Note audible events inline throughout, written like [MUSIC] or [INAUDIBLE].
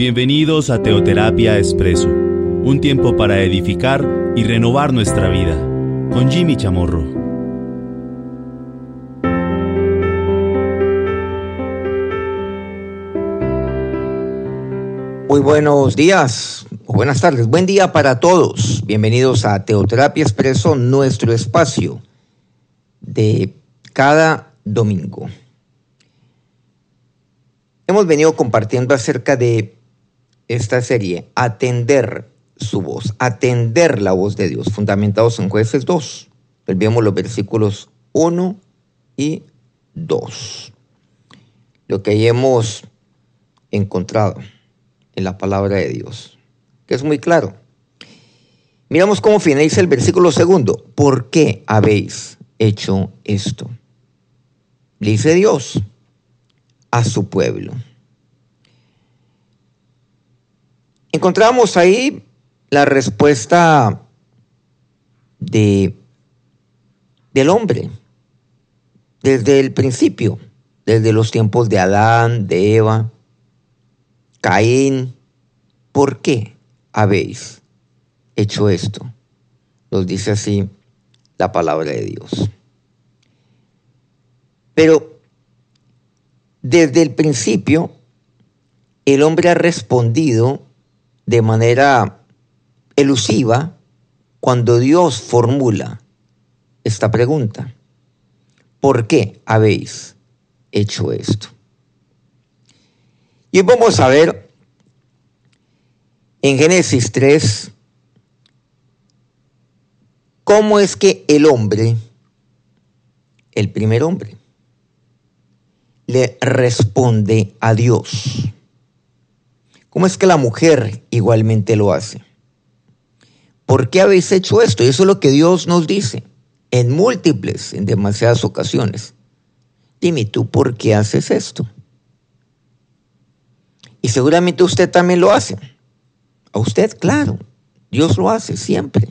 Bienvenidos a Teoterapia Expreso, un tiempo para edificar y renovar nuestra vida, con Jimmy Chamorro. Muy buenos días, buenas tardes, buen día para todos. Bienvenidos a Teoterapia Expreso, nuestro espacio de cada domingo. Hemos venido compartiendo acerca de esta serie, atender su voz, atender la voz de Dios, fundamentados en jueces 2. Vemos los versículos 1 y 2. Lo que hemos encontrado en la palabra de Dios, que es muy claro. Miramos cómo finaliza el versículo segundo. ¿Por qué habéis hecho esto? Dice Dios a su pueblo. Encontramos ahí la respuesta de, del hombre desde el principio, desde los tiempos de Adán, de Eva, Caín. ¿Por qué habéis hecho esto? Nos dice así la palabra de Dios. Pero desde el principio, el hombre ha respondido de manera elusiva cuando Dios formula esta pregunta. ¿Por qué habéis hecho esto? Y vamos a ver en Génesis 3 cómo es que el hombre, el primer hombre, le responde a Dios. ¿Cómo es que la mujer igualmente lo hace? ¿Por qué habéis hecho esto? Y eso es lo que Dios nos dice en múltiples, en demasiadas ocasiones. Dime tú, ¿por qué haces esto? Y seguramente usted también lo hace. A usted, claro. Dios lo hace siempre.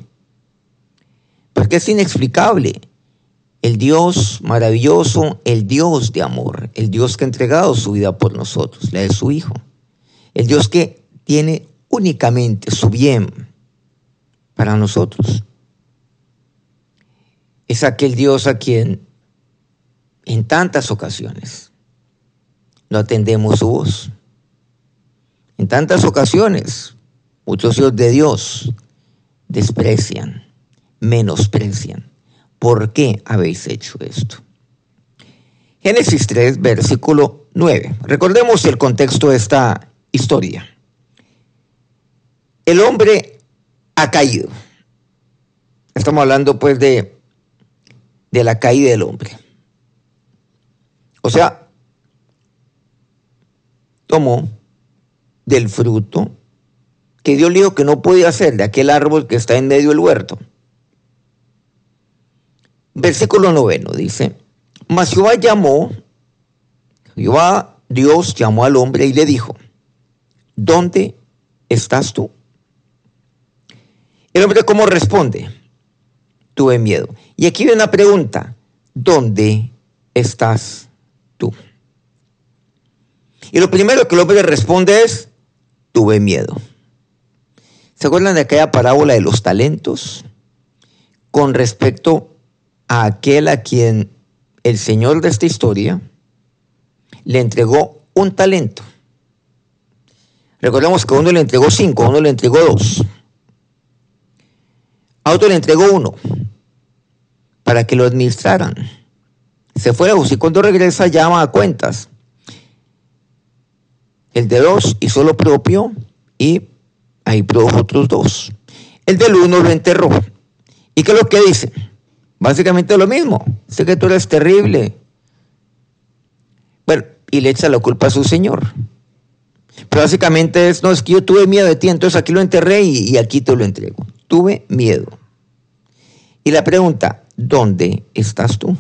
Porque es inexplicable. El Dios maravilloso, el Dios de amor, el Dios que ha entregado su vida por nosotros, la de su Hijo. El Dios que tiene únicamente su bien para nosotros. Es aquel Dios a quien en tantas ocasiones no atendemos su voz. En tantas ocasiones muchos hijos de Dios desprecian, menosprecian. ¿Por qué habéis hecho esto? Génesis 3, versículo 9. Recordemos el contexto de esta historia. El hombre ha caído. Estamos hablando pues de, de la caída del hombre. O sea, tomó del fruto que Dios le dijo que no podía hacer de aquel árbol que está en medio del huerto. Versículo noveno dice, mas Jehová llamó, Jehová Dios llamó al hombre y le dijo, ¿dónde estás tú? El hombre, ¿cómo responde? Tuve miedo. Y aquí viene una pregunta, ¿dónde estás tú? Y lo primero que el hombre responde es, tuve miedo. ¿Se acuerdan de aquella parábola de los talentos? Con respecto a aquel a quien el Señor de esta historia le entregó un talento. Recordemos que uno le entregó cinco, uno le entregó dos. A otro le entregó uno para que lo administraran. Se fue a y cuando regresa llama a cuentas. El de dos hizo lo propio y ahí produjo otros dos. El del uno lo enterró. ¿Y qué es lo que dice? Básicamente lo mismo. Sé que tú eres terrible. Bueno, y le echa la culpa a su señor. Pero básicamente es, no, es que yo tuve miedo de ti, entonces aquí lo enterré y, aquí te lo entrego. Tuve miedo. Y la pregunta, ¿dónde estás tú?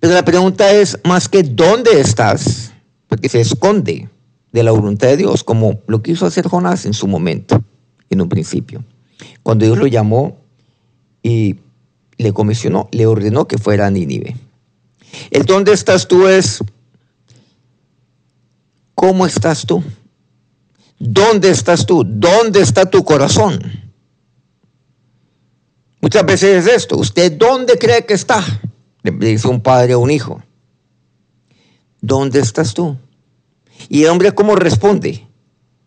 Pero la pregunta es más que ¿dónde estás? Porque se esconde de la voluntad de Dios, como lo quiso hacer Jonás en su momento, en un principio. Cuando Dios lo llamó y le comisionó, le ordenó que fuera a Nínive. El dónde estás tú es ¿cómo estás tú? ¿Dónde estás tú? ¿Dónde está tu corazón? Muchas veces es esto. ¿Usted dónde cree que está? Le dice un padre a un hijo. ¿Dónde estás tú? Y el hombre, ¿cómo responde?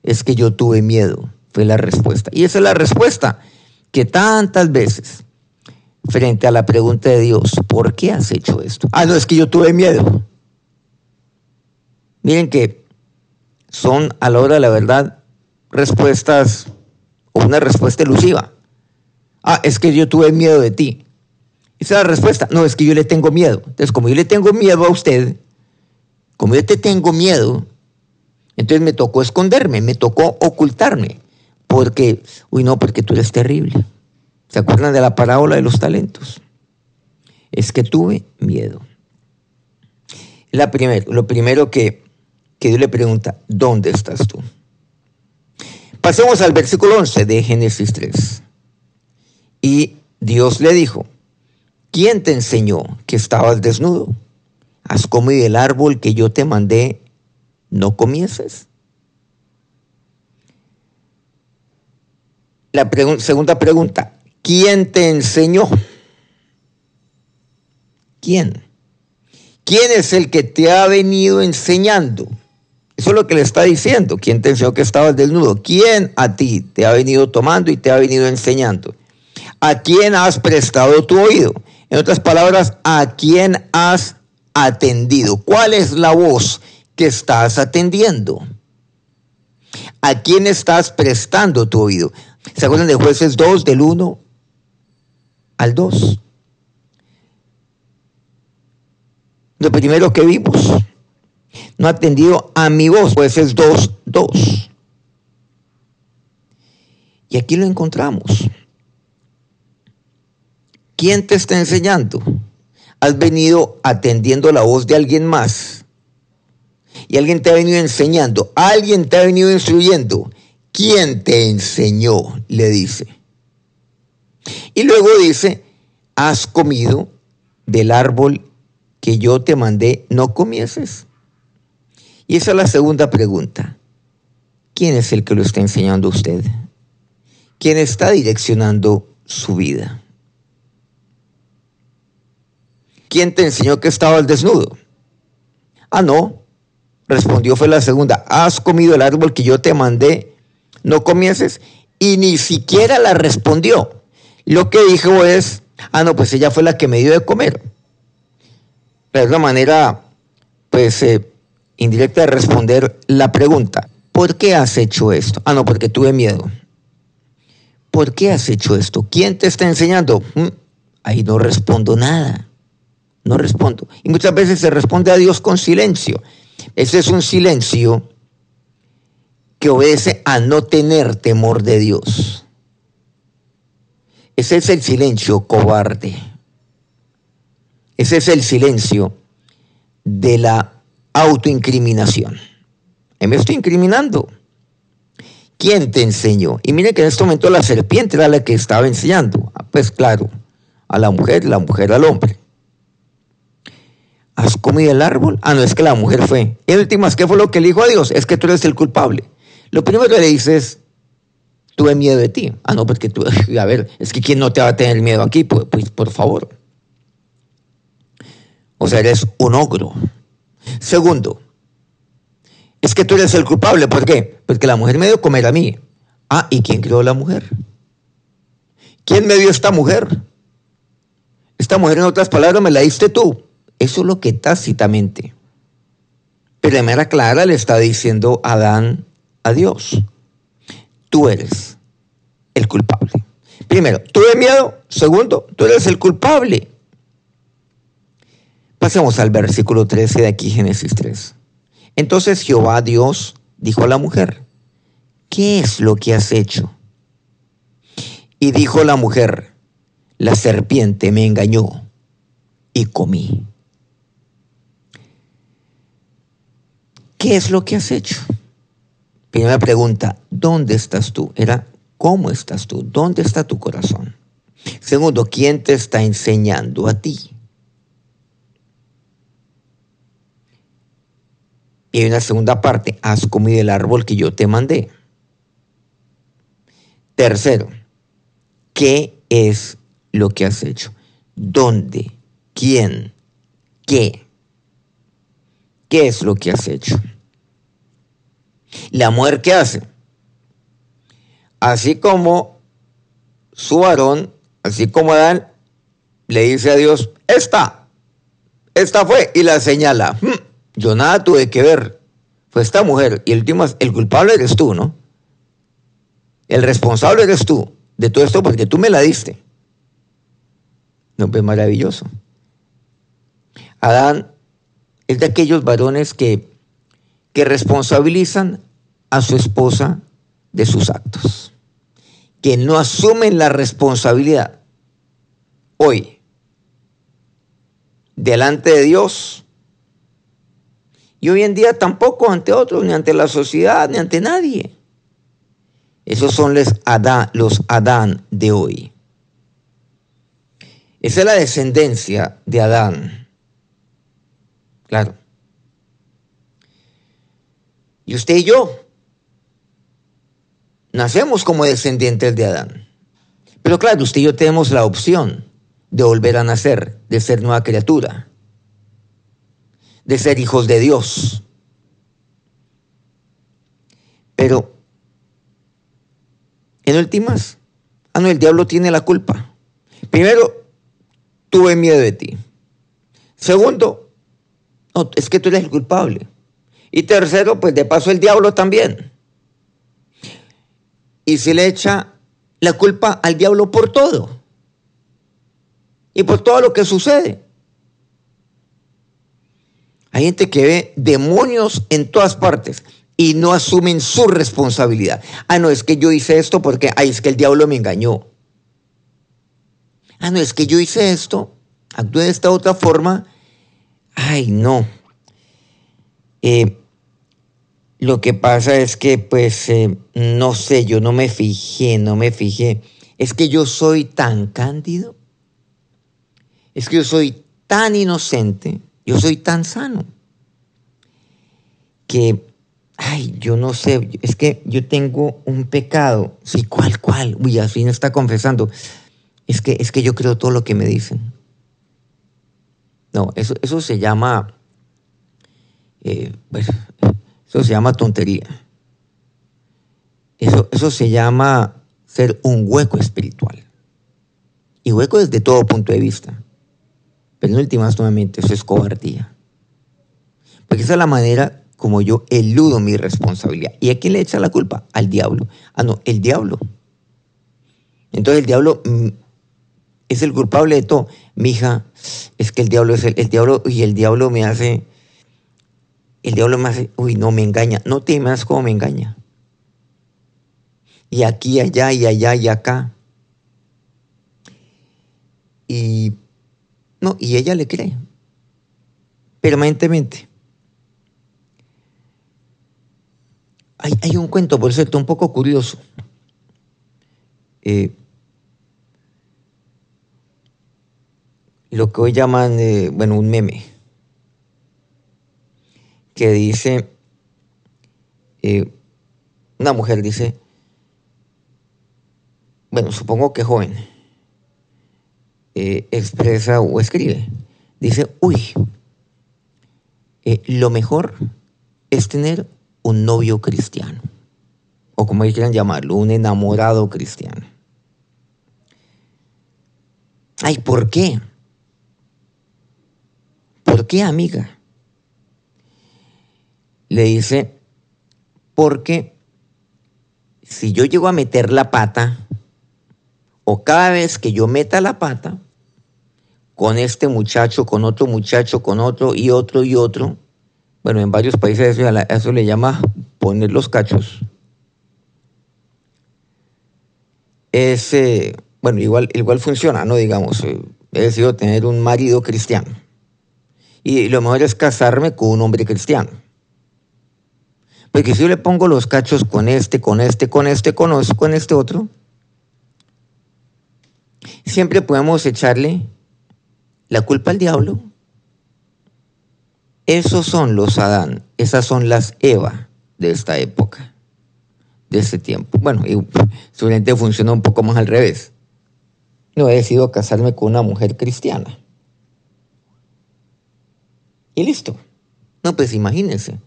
Es que yo tuve miedo, fue la respuesta. Y esa es la respuesta que tantas veces, frente a la pregunta de Dios, ¿por qué has hecho esto? Ah, no, es que yo tuve miedo. Miren que son a la hora de la verdad respuestas o una respuesta elusiva. Ah, es que yo tuve miedo de ti. Esa es la respuesta. No, es que yo le tengo miedo. Entonces, como yo le tengo miedo a usted, como yo te tengo miedo, entonces me tocó esconderme, me tocó ocultarme, porque, uy no, porque tú eres terrible. ¿Se acuerdan de la parábola de los talentos? Es que tuve miedo. La lo primero que, Dios le pregunta, ¿dónde estás tú? Pasemos al versículo 11 de Génesis 3. Y Dios le dijo, ¿quién te enseñó que estabas desnudo? ¿Has comido el árbol que yo te mandé no comieses. La segunda pregunta, ¿quién te enseñó? ¿Quién? ¿Quién es el que te ha venido enseñando? Eso es lo que le está diciendo. ¿Quién te enseñó que estabas desnudo? ¿Quién a ti te ha venido tomando y te ha venido enseñando? ¿A quién has prestado tu oído? En otras palabras, ¿a quién has atendido? ¿Cuál es la voz que estás atendiendo? ¿A quién estás prestando tu oído? ¿Se acuerdan de jueces 2, del 1 al 2? Lo primero que vimos, no ha atendido a mi voz, jueces 2, 2. Y aquí lo encontramos. ¿Quién te está enseñando? ¿Has venido atendiendo la voz de alguien más? y alguien te ha venido enseñando, alguien te ha venido instruyendo. ¿Quién te enseñó? Le dice. Y luego dice, has comido del árbol que yo te mandé, no comieses. Y esa es la segunda pregunta. ¿Quién es el que lo está enseñando a usted? ¿Quién está direccionando su vida? ¿Quién te enseñó que estabas desnudo? Ah, no, Respondió fue la segunda, has comido el árbol que yo te mandé, no comieses. Y ni siquiera la respondió. Lo que dijo es, ah, no, pues ella fue la que me dio de comer. Pero es una manera, pues, eh, indirecta de responder la pregunta. ¿Por qué has hecho esto? Ah, no, porque tuve miedo. ¿Por qué has hecho esto? ¿Quién te está enseñando? Mm, ahí no respondo nada. No respondo. Y muchas veces se responde a Dios con silencio. Ese es un silencio que obedece a no tener temor de Dios. Ese es el silencio cobarde. Ese es el silencio de la autoincriminación. Me estoy incriminando. ¿Quién te enseñó? Y mire que en este momento la serpiente era la que estaba enseñando. Ah, pues claro, a la mujer, la mujer al hombre. ¿Has comido el árbol? Ah, no, es que la mujer fue. Y últimas, ¿qué fue lo que le dijo a Dios? Es que tú eres el culpable. Lo primero que le dices, tuve miedo de ti. Ah, no, porque tú, [LAUGHS] a ver, es que ¿quién no te va a tener miedo aquí? Pues, pues por favor. O sea, eres un ogro. Segundo, es que tú eres el culpable. ¿Por qué? Porque la mujer me dio comer a mí. Ah, ¿y quién creó la mujer? ¿Quién me dio esta mujer? Esta mujer, en otras palabras, me la diste tú. Eso es lo que tácitamente, pero de manera clara le está diciendo Adán a Dios, tú eres el culpable. Primero, tuve miedo. Segundo, tú eres el culpable. Pasemos al versículo 13 de aquí, Génesis 3. Entonces Jehová Dios dijo a la mujer, ¿qué es lo que has hecho? Y dijo la mujer, la serpiente me engañó y comí. ¿Qué es lo que has hecho? Primera pregunta, ¿dónde estás tú? Era, ¿cómo estás tú? ¿Dónde está tu corazón? Segundo, ¿quién te está enseñando a ti? Y hay una segunda parte, has comido el árbol que yo te mandé. Tercero, ¿qué es lo que has hecho? ¿Dónde? ¿Quién? ¿Qué? ¿Qué es lo que has hecho? La mujer que hace, así como su varón, así como Adán, le dice a Dios, esta, esta fue, y la señala. Hmm, yo nada tuve que ver, fue esta mujer, y el, último, el culpable eres tú, ¿no? El responsable eres tú de todo esto porque tú me la diste. No, pues maravilloso. Adán es de aquellos varones que, que responsabilizan a su esposa de sus actos, que no asumen la responsabilidad hoy delante de Dios y hoy en día tampoco ante otros, ni ante la sociedad, ni ante nadie. Esos son los Adán, los Adán de hoy. Esa es la descendencia de Adán. Claro. Y usted y yo nacemos como descendientes de Adán. Pero claro, usted y yo tenemos la opción de volver a nacer, de ser nueva criatura, de ser hijos de Dios. Pero, en últimas, ah, no, el diablo tiene la culpa. Primero, tuve miedo de ti. Segundo, no, es que tú eres el culpable. Y tercero, pues de paso el diablo también. Y se le echa la culpa al diablo por todo. Y por todo lo que sucede. Hay gente que ve demonios en todas partes y no asumen su responsabilidad. Ah, no, es que yo hice esto porque, ay, es que el diablo me engañó. Ah, no, es que yo hice esto, actué de esta otra forma. Ay, no. Eh, lo que pasa es que, pues, eh, no sé, yo no me fijé, no me fijé. Es que yo soy tan cándido. Es que yo soy tan inocente. Yo soy tan sano. Que, ay, yo no sé, es que yo tengo un pecado. Sí, ¿cuál, cuál? Uy, al fin está confesando. Es que, es que yo creo todo lo que me dicen. No, eso, eso se llama, eh, pues, eso se llama tontería. Eso, eso se llama ser un hueco espiritual. Y hueco desde todo punto de vista. Pero en últimas, nuevamente, eso es cobardía. Porque esa es la manera como yo eludo mi responsabilidad. ¿Y a quién le echa la culpa? Al diablo. Ah, no, el diablo. Entonces el diablo mm, es el culpable de todo. Mi hija, es que el diablo es el, el diablo y el diablo me hace el diablo me hace, uy, no me engaña. No te imaginas cómo me engaña. Y aquí, allá, y allá, y acá. Y no, y ella le cree. Permanentemente. Hay, hay un cuento, por cierto, un poco curioso. Eh, lo que hoy llaman, eh, bueno, un meme que dice, eh, una mujer dice, bueno, supongo que joven, eh, expresa o escribe, dice, uy, eh, lo mejor es tener un novio cristiano, o como quieran llamarlo, un enamorado cristiano. Ay, ¿por qué? ¿Por qué, amiga? le dice, porque si yo llego a meter la pata, o cada vez que yo meta la pata, con este muchacho, con otro muchacho, con otro y otro y otro, bueno, en varios países eso, le llama poner los cachos. Es, bueno, igual, igual funciona, ¿no? Digamos, eh, he decidido tener un marido cristiano. Y lo mejor es casarme con un hombre cristiano. Porque si yo le pongo los cachos con este, con este, con este, con, con este otro, siempre podemos echarle la culpa al diablo. Esos son los Adán, esas son las Eva de esta época, de ese tiempo. Bueno, y seguramente funciona un poco más al revés. No he decidido casarme con una mujer cristiana. Y listo. No, pues imagínense.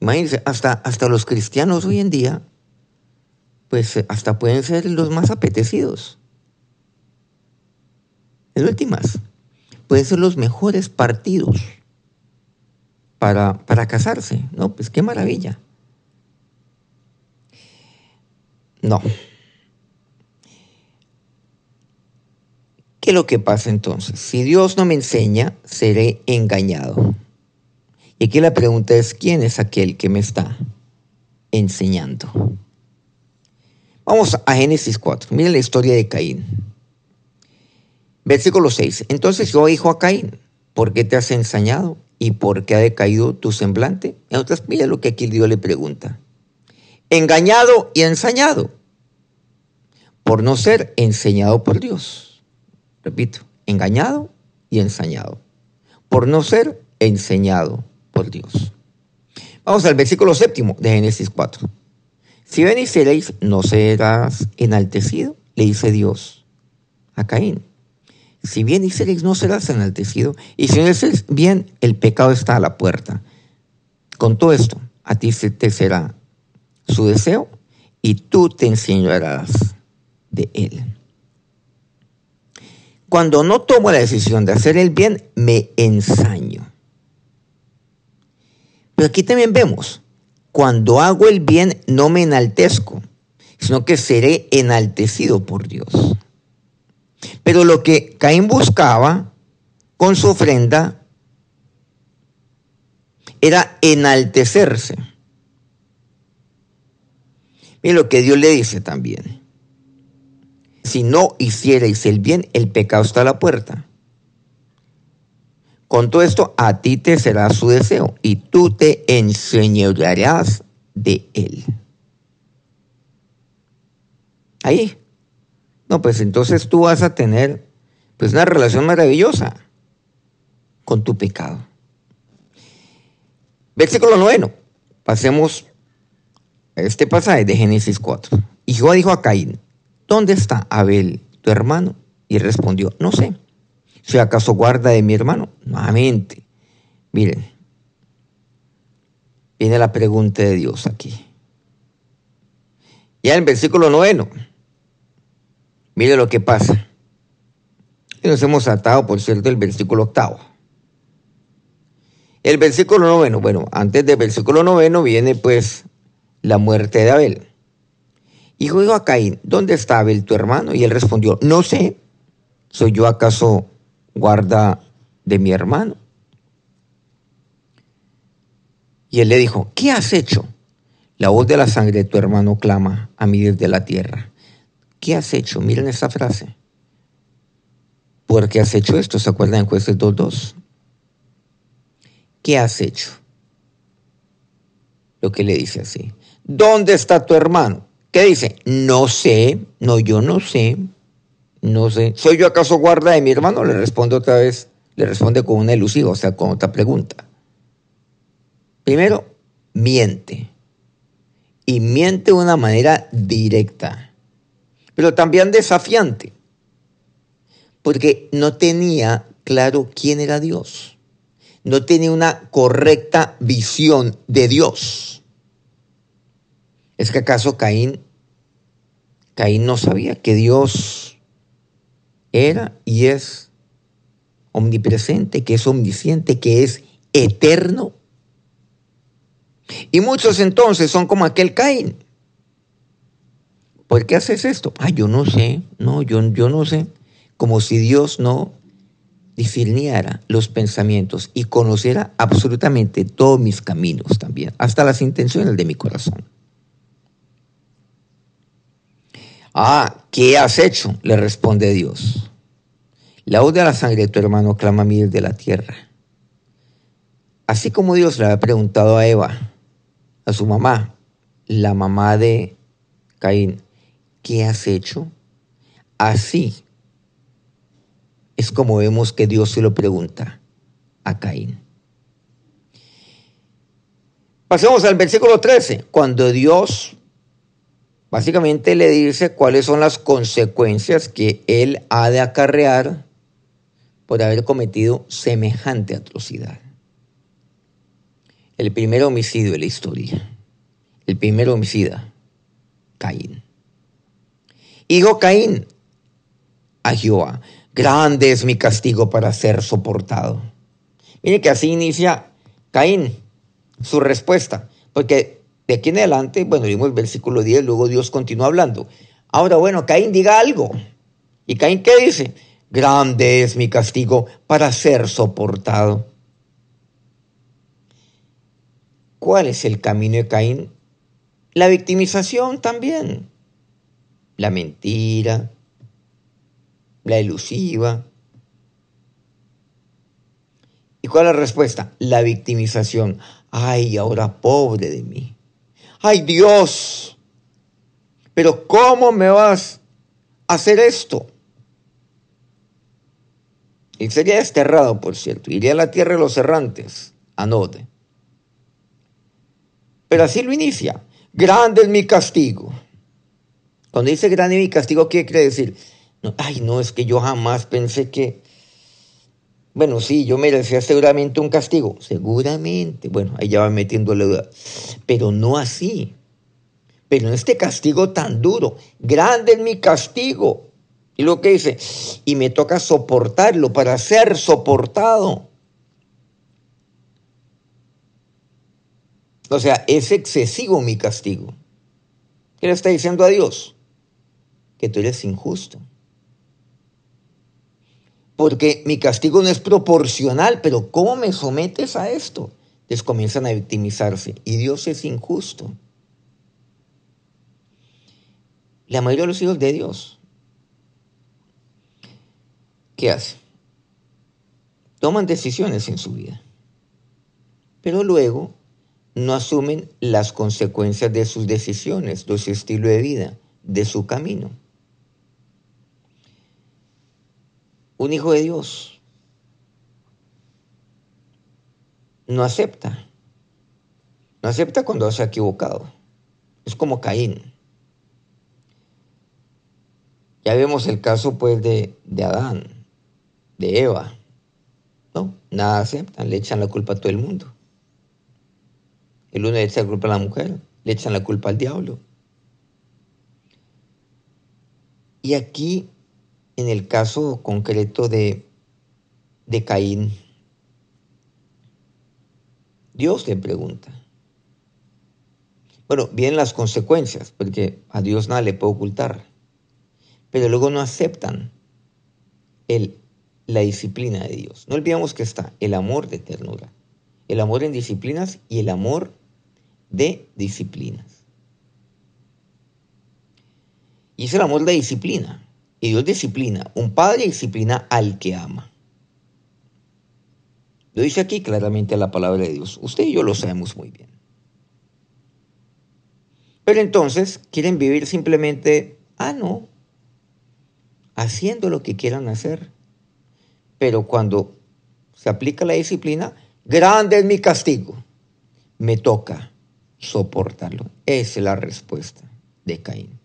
Imagínense, hasta, hasta los cristianos hoy en día, pues hasta pueden ser los más apetecidos. En últimas, pueden ser los mejores partidos para, para casarse. No, pues qué maravilla. No. ¿Qué es lo que pasa entonces? Si Dios no me enseña, seré engañado. Y aquí la pregunta es, ¿quién es aquel que me está enseñando? Vamos a Génesis 4. Miren la historia de Caín. Versículo 6. Entonces yo dijo a Caín, ¿por qué te has ensañado? ¿Y por qué ha decaído tu semblante? En otras, mira lo que aquí Dios le pregunta. Engañado y ensañado por no ser enseñado por Dios. Repito, engañado y ensañado, por no ser enseñado por Dios. Vamos al versículo séptimo de Génesis 4. Si seréis, no serás enaltecido, le dice Dios a Caín. Si bien seréis, no serás enaltecido, y si no bien, el pecado está a la puerta. Con todo esto, a ti se te será su deseo, y tú te enseñarás de él. Cuando no tomo la decisión de hacer el bien, me ensaño. Pero aquí también vemos, cuando hago el bien no me enaltezco, sino que seré enaltecido por Dios. Pero lo que Caín buscaba con su ofrenda era enaltecerse. Mira lo que Dios le dice también. Si no hicierais el bien, el pecado está a la puerta. Con todo esto, a ti te será su deseo y tú te enseñarás de él. Ahí. No, pues entonces tú vas a tener pues una relación maravillosa con tu pecado. Versículo noveno. Pasemos a este pasaje de Génesis 4. Y Jehová dijo a Caín, ¿dónde está Abel, tu hermano? Y respondió, no sé. ¿Soy acaso guarda de mi hermano? Nuevamente. Miren, viene la pregunta de Dios aquí. Ya en el versículo noveno, mire lo que pasa. Y nos hemos atado, por cierto, el versículo octavo. El versículo noveno, bueno, antes del versículo noveno viene pues la muerte de Abel. Y dijo a Caín, ¿dónde está Abel tu hermano? Y él respondió, no sé, ¿soy yo acaso guarda de mi hermano? Y él le dijo, ¿qué has hecho? La voz de la sangre de tu hermano clama a mí desde la tierra. ¿Qué has hecho? Miren esta frase. ¿Por qué has hecho esto? ¿Se acuerdan en jueces 2.2? ¿Qué has hecho? Lo que le dice así. ¿Dónde está tu hermano? ¿Qué dice? No sé, no, yo no sé, no sé. ¿Soy yo acaso guarda de mi hermano? Le responde otra vez, le responde con una elusiva, o sea, con otra pregunta. Primero, miente. Y miente de una manera directa, pero también desafiante, porque no tenía claro quién era Dios. No tenía una correcta visión de Dios. ¿Es que acaso Caín, Caín no sabía que Dios era y es omnipresente, que es omnisciente, que es eterno? Y muchos entonces son como aquel Caín. ¿Por qué haces esto? Ah, yo no sé, no, yo, yo no sé. Como si Dios no discerniera los pensamientos y conociera absolutamente todos mis caminos también, hasta las intenciones de mi corazón. Ah, ¿qué has hecho? Le responde Dios. La voz de la sangre de tu hermano clama a mí desde la tierra. Así como Dios le había preguntado a Eva, a su mamá, la mamá de Caín, ¿qué has hecho? Así es como vemos que Dios se lo pregunta a Caín. Pasemos al versículo 13, cuando Dios básicamente le dice cuáles son las consecuencias que él ha de acarrear por haber cometido semejante atrocidad. El primer homicidio de la historia, el primer homicida, Caín. Hijo Caín, a Jehová, grande es mi castigo para ser soportado. Mire que así inicia Caín su respuesta, porque de aquí en adelante, bueno, vimos el versículo 10, luego Dios continúa hablando. Ahora, bueno, Caín diga algo. ¿Y Caín qué dice? Grande es mi castigo para ser soportado. ¿Cuál es el camino de Caín? La victimización también. La mentira, la elusiva. ¿Y cuál es la respuesta? La victimización. Ay, ahora pobre de mí. Ay, Dios. Pero ¿cómo me vas a hacer esto? Y sería desterrado, por cierto. Iría a la tierra de los errantes. Anote. Pero así lo inicia. Grande es mi castigo. Cuando dice grande mi castigo, ¿qué quiere decir? ay, no, es que yo jamás pensé que bueno, sí, yo merecía seguramente un castigo. Seguramente. Bueno, ahí ya va metiendo la duda. Pero no así. Pero en este castigo tan duro. Grande es mi castigo. Y lo que dice, y me toca soportarlo para ser soportado. O sea, es excesivo mi castigo. ¿Qué le está diciendo a Dios? Que tú eres injusto porque mi castigo no es proporcional, pero ¿cómo me sometes a esto? Entonces comienzan a victimizarse y Dios es injusto. La mayoría de los hijos de Dios, ¿qué hacen? Toman decisiones en su vida, pero luego no asumen las consecuencias de sus decisiones, de su estilo de vida, de su camino. Un hijo de Dios no acepta. No acepta cuando se ha equivocado. Es como Caín. Ya vemos el caso pues de, de Adán, de Eva. No, nada aceptan, le echan la culpa a todo el mundo. El uno le echa la culpa a la mujer, le echan la culpa al diablo. Y aquí en el caso concreto de, de Caín, Dios le pregunta. Bueno, vienen las consecuencias, porque a Dios nada le puede ocultar. Pero luego no aceptan el, la disciplina de Dios. No olvidemos que está el amor de ternura, el amor en disciplinas y el amor de disciplinas. Y es el amor de disciplina. Y Dios disciplina. Un padre disciplina al que ama. Lo dice aquí claramente la palabra de Dios. Usted y yo lo sabemos muy bien. Pero entonces quieren vivir simplemente, ah, no, haciendo lo que quieran hacer. Pero cuando se aplica la disciplina, grande es mi castigo. Me toca soportarlo. Esa es la respuesta de Caín.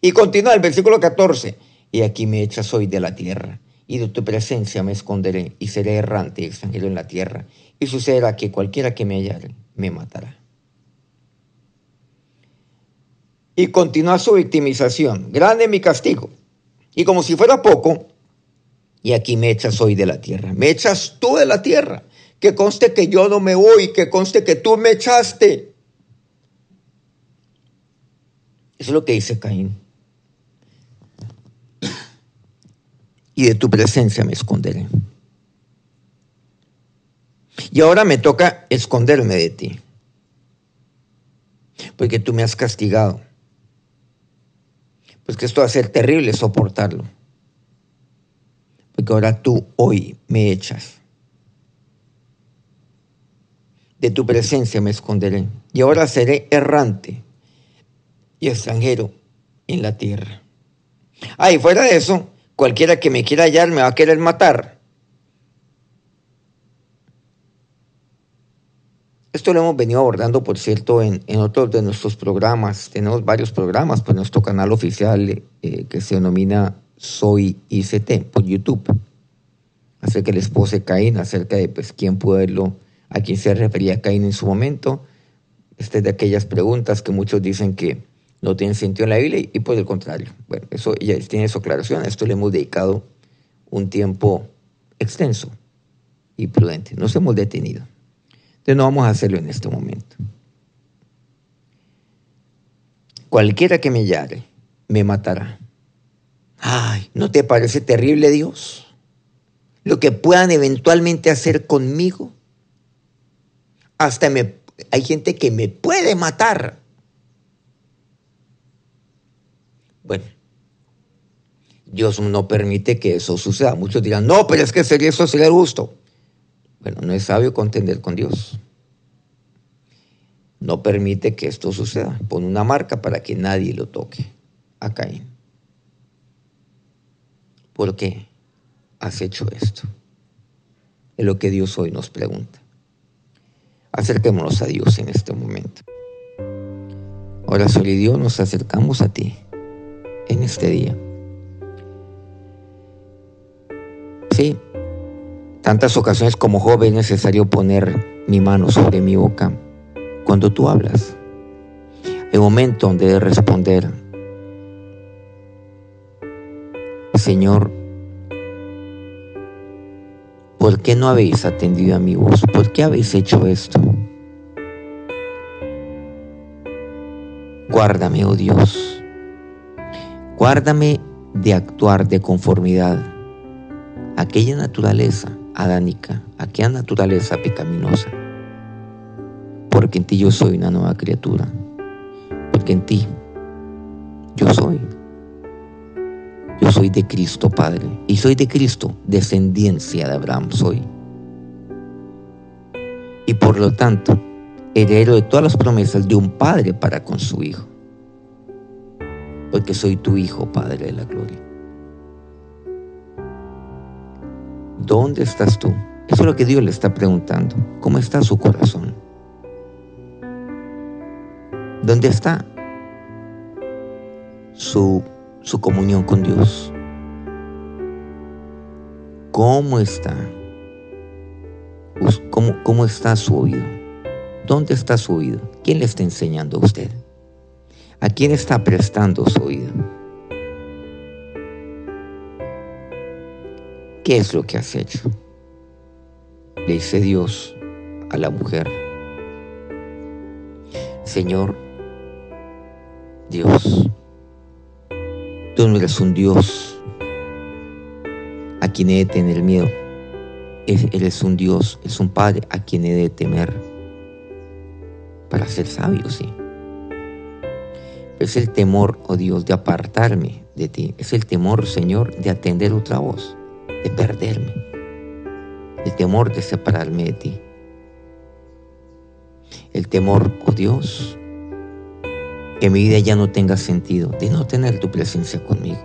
Y continúa el versículo 14 y aquí me echas hoy de la tierra, y de tu presencia me esconderé, y seré errante y extranjero en la tierra, y sucederá que cualquiera que me hallare me matará. Y continúa su victimización, grande mi castigo, y como si fuera poco, y aquí me echas hoy de la tierra, me echas tú de la tierra, que conste que yo no me voy, que conste que tú me echaste. Eso es lo que dice Caín. Y de tu presencia me esconderé. Y ahora me toca esconderme de ti, porque tú me has castigado. Pues que esto va a ser terrible soportarlo, porque ahora tú hoy me echas. De tu presencia me esconderé, y ahora seré errante y extranjero en la tierra. Ah, fuera de eso, Cualquiera que me quiera hallar me va a querer matar. Esto lo hemos venido abordando, por cierto, en, otros de nuestros programas. Tenemos varios programas por nuestro canal oficial eh, que se denomina Soy ICT por YouTube. Acerca del esposo de Caín, acerca de pues, quién pudo a quién se refería Caín en su momento. Esta es de aquellas preguntas que muchos dicen que no tienen sentido en la Biblia y, por el contrario. Bueno, eso ya tiene su aclaración. A esto le hemos dedicado un tiempo extenso y prudente. Nos hemos detenido. Entonces no vamos a hacerlo en este momento. Cualquiera que me llare, me matará. Ay, ¿no te parece terrible Dios? Lo que puedan eventualmente hacer conmigo. Hasta me, hay gente que me puede matar. Bueno, Dios no permite que eso suceda. Muchos dirán, no, pero es que sería eso sería el gusto. Bueno, no es sabio contender con Dios. No permite que esto suceda. Pone una marca para que nadie lo toque a Caín. ¿Por qué has hecho esto? Es lo que Dios hoy nos pregunta. Acerquémonos a Dios en este momento. Ahora, Sol y Dios, nos acercamos a ti en este día. Sí, tantas ocasiones como joven es necesario poner mi mano sobre mi boca cuando tú hablas. El momento donde de responder, Señor, ¿por qué no habéis atendido a mi voz? ¿Por qué habéis hecho esto? Guárdame, oh Dios, guárdame de actuar de conformidad aquella naturaleza adánica, aquella naturaleza pecaminosa. Porque en ti yo soy una nueva criatura. Porque en ti yo soy. Yo soy de Cristo Padre. Y soy de Cristo, descendencia de Abraham soy. Y por lo tanto, heredero de todas las promesas de un padre para con su hijo. Porque soy tu hijo, Padre de la Gloria. ¿Dónde estás tú? Eso es lo que Dios le está preguntando. ¿Cómo está su corazón? ¿Dónde está su, su comunión con Dios? ¿Cómo está? ¿Cómo, ¿Cómo está su oído? ¿Dónde está su oído? ¿Quién le está enseñando a usted? ¿A quién está prestando su oído? ¿Qué es lo que has hecho? Le dice Dios a la mujer. Señor, Dios, tú no eres un Dios a quien he de tener miedo. Eres un Dios, es un Padre a quien he de temer para ser sabio, sí. Es el temor, oh Dios, de apartarme de ti. Es el temor, Señor, de atender otra voz de perderme, el temor de separarme de ti, el temor, oh Dios, que mi vida ya no tenga sentido, de no tener tu presencia conmigo.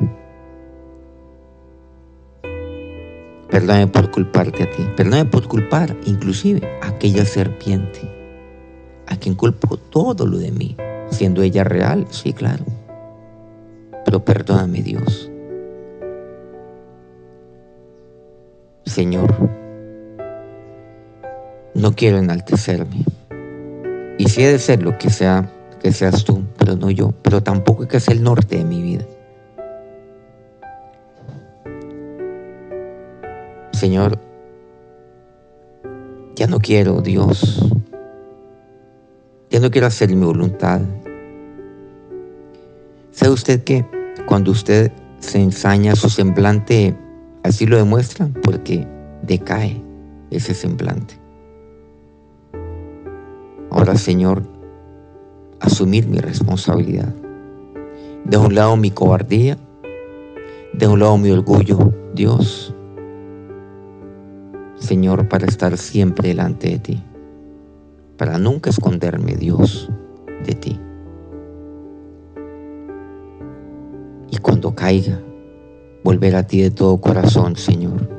Perdóname por culparte a ti, perdóname por culpar inclusive a aquella serpiente, a quien culpo todo lo de mí, siendo ella real, sí, claro. Pero perdóname Dios Señor, no quiero enaltecerme. Y si he de ser lo que sea, que seas tú, pero no yo, pero tampoco que sea el norte de mi vida. Señor, ya no quiero, Dios, ya no quiero hacer mi voluntad. ¿Sabe usted que cuando usted se ensaña su semblante Así lo demuestra porque decae ese semblante. Ahora, Señor, asumir mi responsabilidad. De un lado mi cobardía, de un lado mi orgullo, Dios. Señor, para estar siempre delante de ti, para nunca esconderme, Dios, de ti. Caiga, volver a ti de todo corazón, Señor,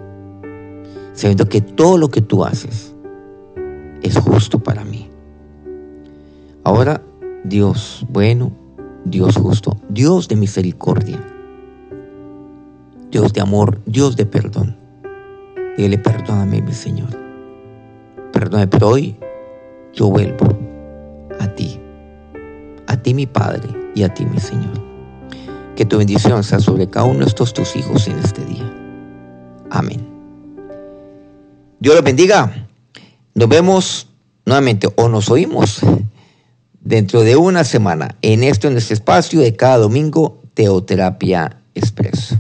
sabiendo que todo lo que tú haces es justo para mí. Ahora, Dios bueno, Dios justo, Dios de misericordia, Dios de amor, Dios de perdón. Dile, perdóname, mi Señor. Perdóname, pero hoy yo vuelvo a ti, a ti, mi Padre, y a ti, mi Señor. Que tu bendición sea sobre cada uno de estos tus hijos en este día. Amén. Dios los bendiga. Nos vemos nuevamente o nos oímos dentro de una semana en este, en este espacio de cada domingo, Teoterapia Express.